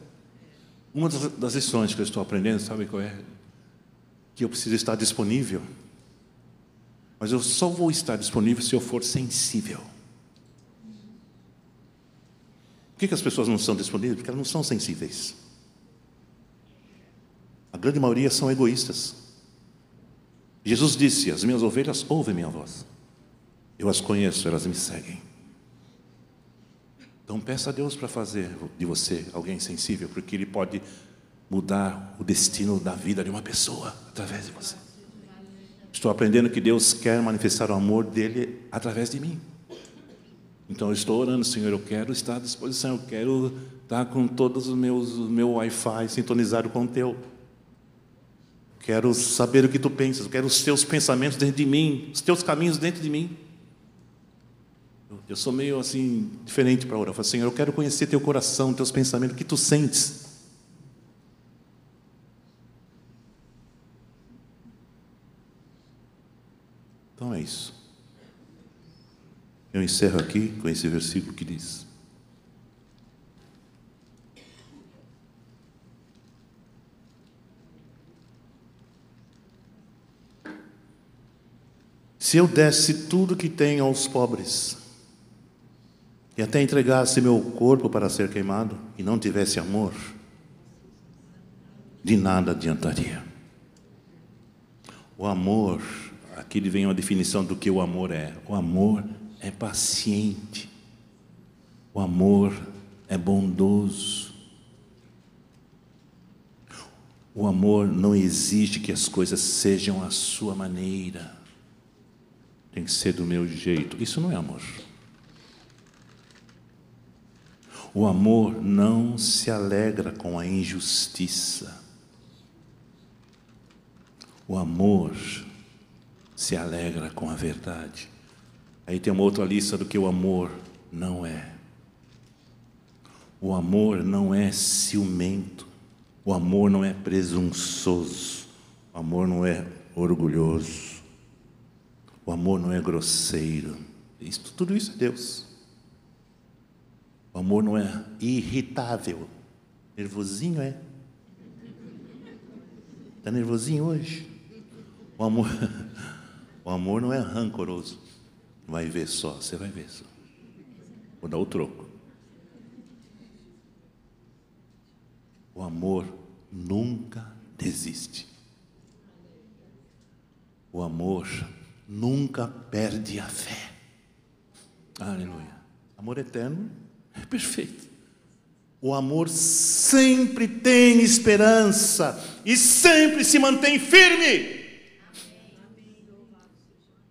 Uma das lições que eu estou aprendendo, sabe qual é? Que eu preciso estar disponível. Mas eu só vou estar disponível se eu for sensível. Por que, que as pessoas não são disponíveis? Porque elas não são sensíveis. A grande maioria são egoístas. Jesus disse: As minhas ovelhas ouvem minha voz. Eu as conheço, elas me seguem. Então peça a Deus para fazer de você alguém sensível, porque Ele pode mudar o destino da vida de uma pessoa através de você. Estou aprendendo que Deus quer manifestar o amor dele através de mim. Então eu estou orando, Senhor, eu quero estar à disposição, eu quero estar com todos os meus o meu Wi-Fi sintonizado com o teu. Quero saber o que tu pensas, quero os teus pensamentos dentro de mim, os teus caminhos dentro de mim. Eu sou meio assim, diferente para orar. Eu falo, Senhor, eu quero conhecer teu coração, teus pensamentos, o que tu sentes. Então é isso. Eu encerro aqui com esse versículo que diz: Se eu desse tudo que tenho aos pobres, e até entregasse meu corpo para ser queimado e não tivesse amor, de nada adiantaria. O amor, aqui vem uma definição do que o amor é. O amor é paciente. O amor é bondoso. O amor não exige que as coisas sejam a sua maneira. Tem que ser do meu jeito. Isso não é amor. O amor não se alegra com a injustiça. O amor se alegra com a verdade. Aí tem uma outra lista do que o amor não é. O amor não é ciumento. O amor não é presunçoso. O amor não é orgulhoso. O amor não é grosseiro. Isso, tudo isso é Deus. O amor não é irritável. Nervosinho é? Está nervosinho hoje? O amor, <laughs> o amor não é rancoroso. Vai ver só, você vai ver só. Vou dar o troco. O amor nunca desiste. O amor nunca perde a fé. Aleluia. Amor eterno é perfeito. O amor sempre tem esperança e sempre se mantém firme.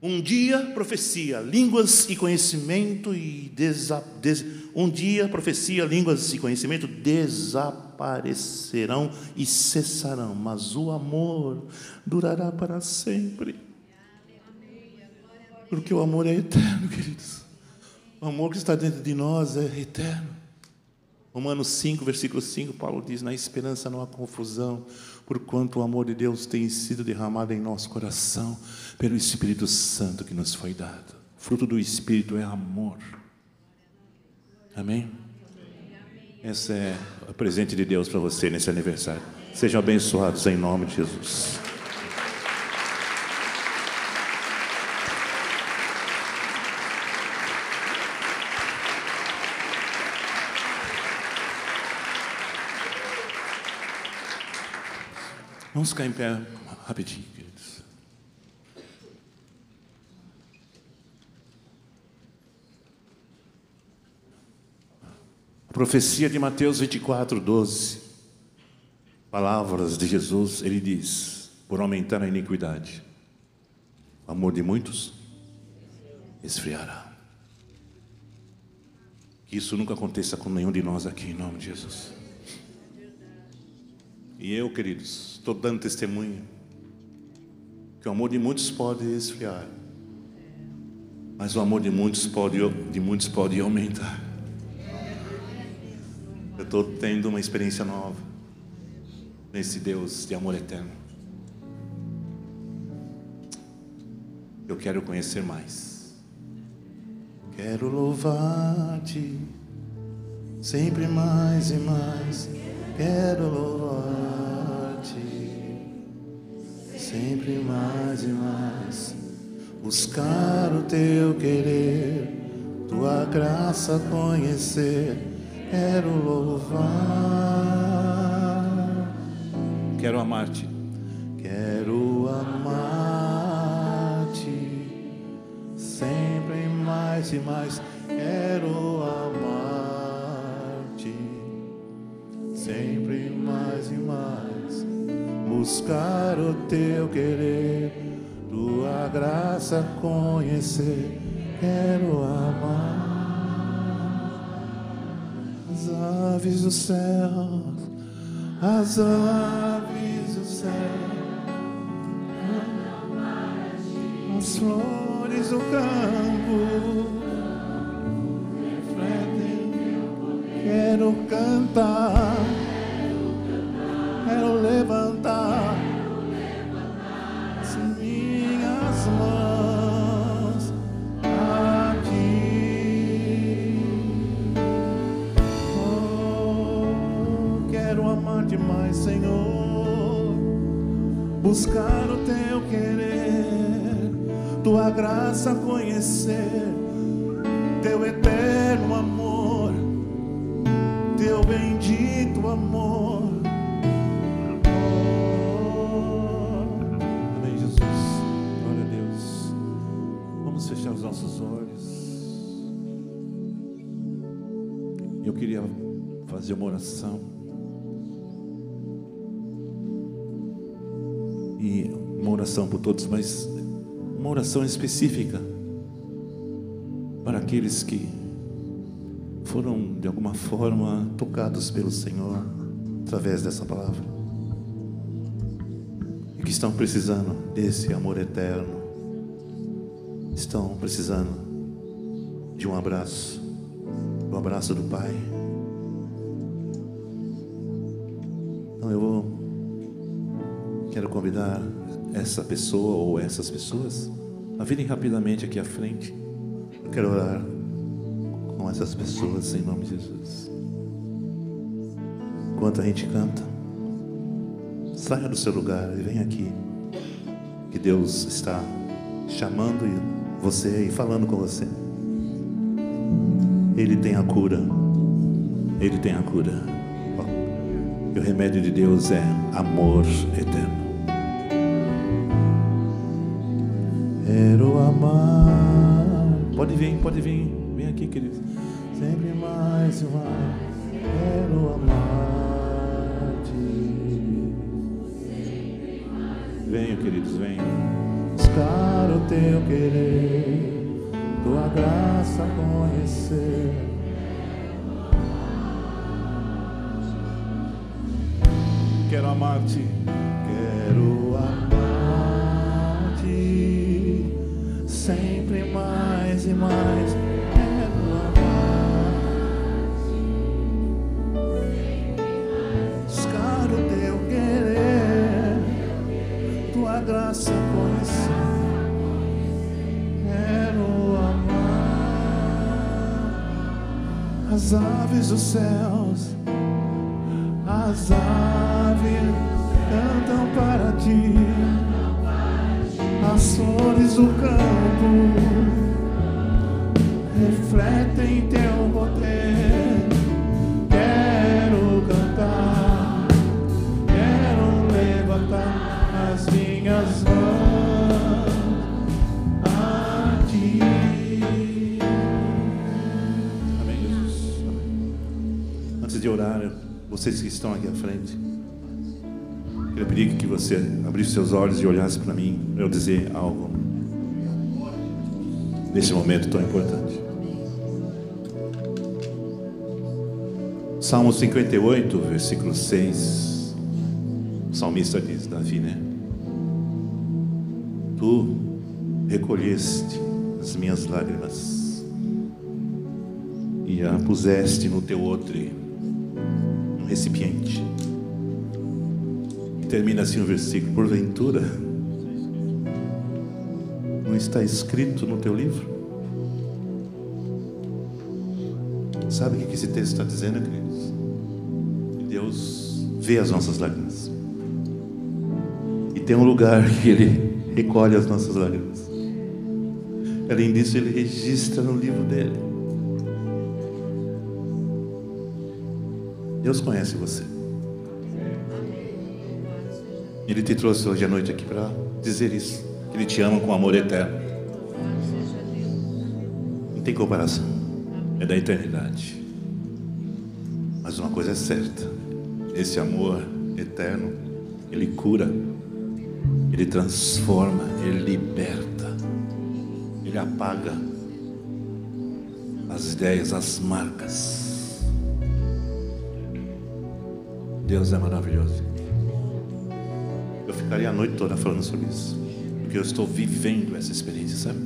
Um dia profecia, línguas e conhecimento e desa, des, um dia profecia, línguas e conhecimento desaparecerão e cessarão, mas o amor durará para sempre. Porque o amor é eterno, queridos. O amor que está dentro de nós é eterno. Romanos 5, versículo 5, Paulo diz: Na esperança não há confusão, porquanto o amor de Deus tem sido derramado em nosso coração pelo Espírito Santo que nos foi dado. Fruto do Espírito é amor. Amém? Esse é o presente de Deus para você nesse aniversário. Sejam abençoados em nome de Jesus. Vamos ficar em pé rapidinho, queridos. A profecia de Mateus 24, 12. Palavras de Jesus, ele diz: por aumentar a iniquidade, o amor de muitos esfriará. Que isso nunca aconteça com nenhum de nós aqui, em nome de Jesus. E eu, queridos, estou dando testemunho que o amor de muitos pode esfriar, mas o amor de muitos pode, de muitos pode aumentar. Eu estou tendo uma experiência nova nesse Deus de amor eterno. Eu quero conhecer mais. Quero louvar-te sempre mais e mais. Quero louvar-te sempre mais e mais. Buscar o teu querer, tua graça conhecer. Quero louvar. Quero amar-te. Quero amar-te sempre mais e mais. Quero amar-te sempre mais e mais. Buscar o teu querer, tua graça conhecer. Quero amar as aves do céu, as aves do céu, as flores do campo. Quero cantar, quero levantar as minhas mãos a ti. Oh, quero amar demais, Senhor, buscar o teu querer, tua graça conhecer, amor. Oh, amém, Jesus. Glória a Deus. Vamos fechar os nossos olhos. Eu queria fazer uma oração. E uma oração por todos, mas uma oração específica para aqueles que foram de alguma forma tocados pelo Senhor através dessa palavra e que estão precisando desse amor eterno, estão precisando de um abraço, do abraço do Pai. Então eu vou, quero convidar essa pessoa ou essas pessoas a virem rapidamente aqui à frente. Eu quero orar com essas pessoas em nome de Jesus. Enquanto a gente canta, saia do seu lugar e vem aqui. Que Deus está chamando você e falando com você. Ele tem a cura. Ele tem a cura. E o remédio de Deus é amor eterno. Quero amar. Pode vir, pode vir. Vem aqui, querido. Sempre mais e mais quero amar-te. Venham, queridos, venham. Buscar o teu querer, tua graça conhecer. Quero amar-te, quero amar-te sempre mais e mais. As aves dos céus, as aves cantam para ti, as flores do campo vocês que estão aqui à frente, queria pedir que você abrisse seus olhos e olhasse para mim, para eu dizer algo nesse momento tão importante. Salmo 58, versículo 6. O salmista diz, Davi, né? Tu recolheste as minhas lágrimas e a puseste no teu um recipiente. Termina assim o versículo: Porventura, não está escrito no teu livro? Sabe o que esse texto está dizendo, queridos? Que Deus vê as nossas lágrimas. E tem um lugar que Ele recolhe as nossas lágrimas. Além disso, Ele registra no livro dele. Deus conhece você. Ele te trouxe hoje à noite aqui para dizer isso. Que Ele te ama com amor eterno. Não tem comparação. É da eternidade. Mas uma coisa é certa: esse amor eterno, ele cura, ele transforma, ele liberta, ele apaga as ideias, as marcas. Deus é maravilhoso. Eu ficaria a noite toda falando sobre isso, porque eu estou vivendo essa experiência, sabe?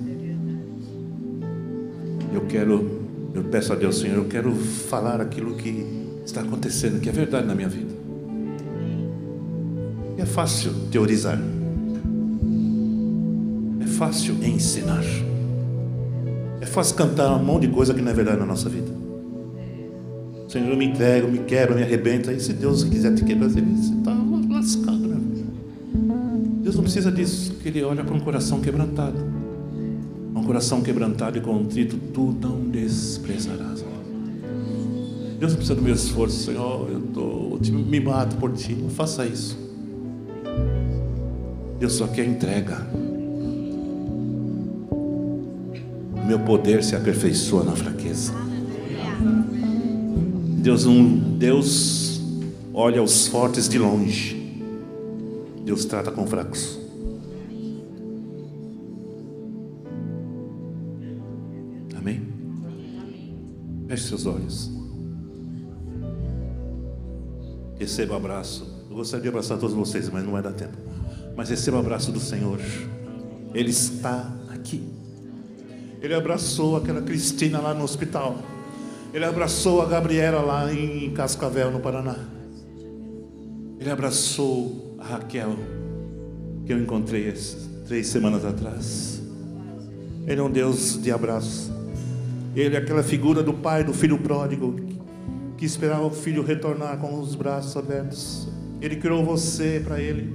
Eu quero, eu peço a Deus, Senhor, eu quero falar aquilo que está acontecendo, que é verdade na minha vida. É fácil teorizar, é fácil ensinar, é fácil cantar um monte de coisa que não é verdade na nossa vida. Senhor, eu me entrego, me quebro, me arrebenta. E se Deus quiser te quebrar, você está lascado, né? Deus não precisa disso, porque Ele olha para um coração quebrantado. Um coração quebrantado e contrito, tu não desprezarás. Deus não precisa do meu esforço, Senhor. Eu tô, eu me mato por ti. Não faça isso. Deus só quer entrega. O meu poder se aperfeiçoa na fraqueza. Deus não, Deus olha os fortes de longe. Deus trata com fracos. Amém? Feche seus olhos. Receba o abraço. Eu gostaria de abraçar todos vocês, mas não vai dar tempo. Mas receba o abraço do Senhor. Ele está aqui. Ele abraçou aquela Cristina lá no hospital. Ele abraçou a Gabriela lá em Cascavel, no Paraná. Ele abraçou a Raquel, que eu encontrei três semanas atrás. Ele é um Deus de abraço. Ele é aquela figura do pai do filho pródigo que esperava o filho retornar com os braços abertos. Ele criou você para ele.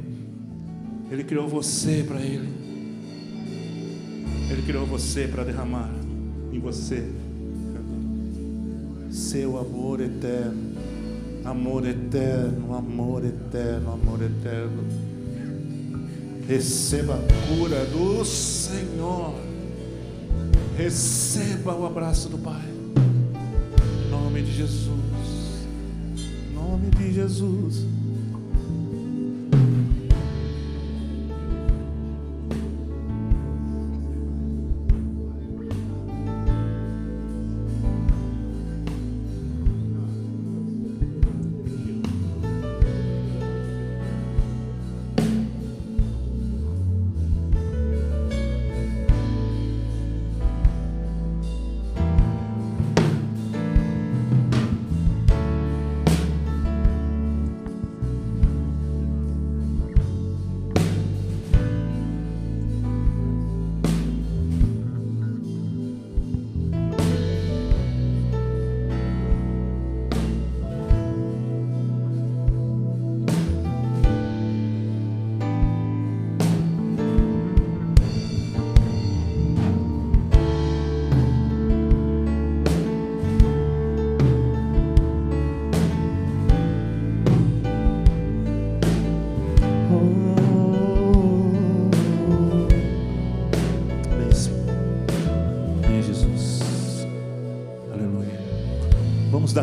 Ele criou você para ele. Ele criou você para derramar em você seu amor eterno. Amor eterno, amor eterno, amor eterno. Receba a cura do Senhor. Receba o abraço do Pai. Em nome de Jesus. Em nome de Jesus.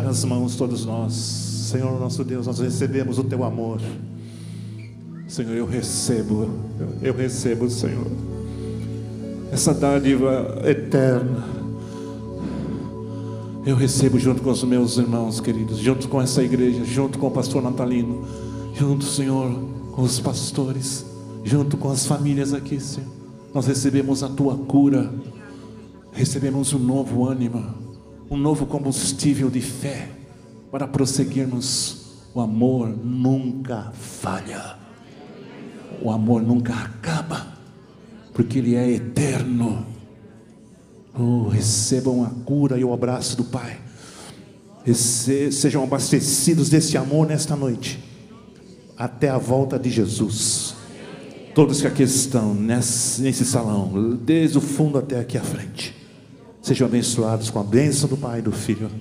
As mãos todos nós. Senhor nosso Deus, nós recebemos o teu amor. Senhor, eu recebo, eu recebo, Senhor, essa dádiva eterna. Eu recebo junto com os meus irmãos queridos, junto com essa igreja, junto com o pastor Natalino, junto, Senhor, com os pastores, junto com as famílias aqui, Senhor. Nós recebemos a tua cura, recebemos um novo ânimo, um novo combustível de fé para prosseguirmos. O amor nunca falha, o amor nunca acaba, porque Ele é eterno. Oh, recebam a cura e o abraço do Pai. Sejam abastecidos desse amor nesta noite, até a volta de Jesus. Todos que aqui estão nesse salão, desde o fundo até aqui à frente, sejam abençoados com a bênção do Pai, do Filho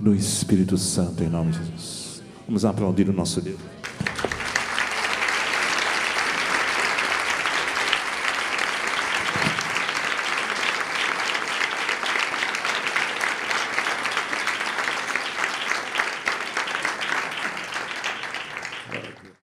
do Espírito Santo, em nome de Jesus. Vamos aplaudir o nosso Deus.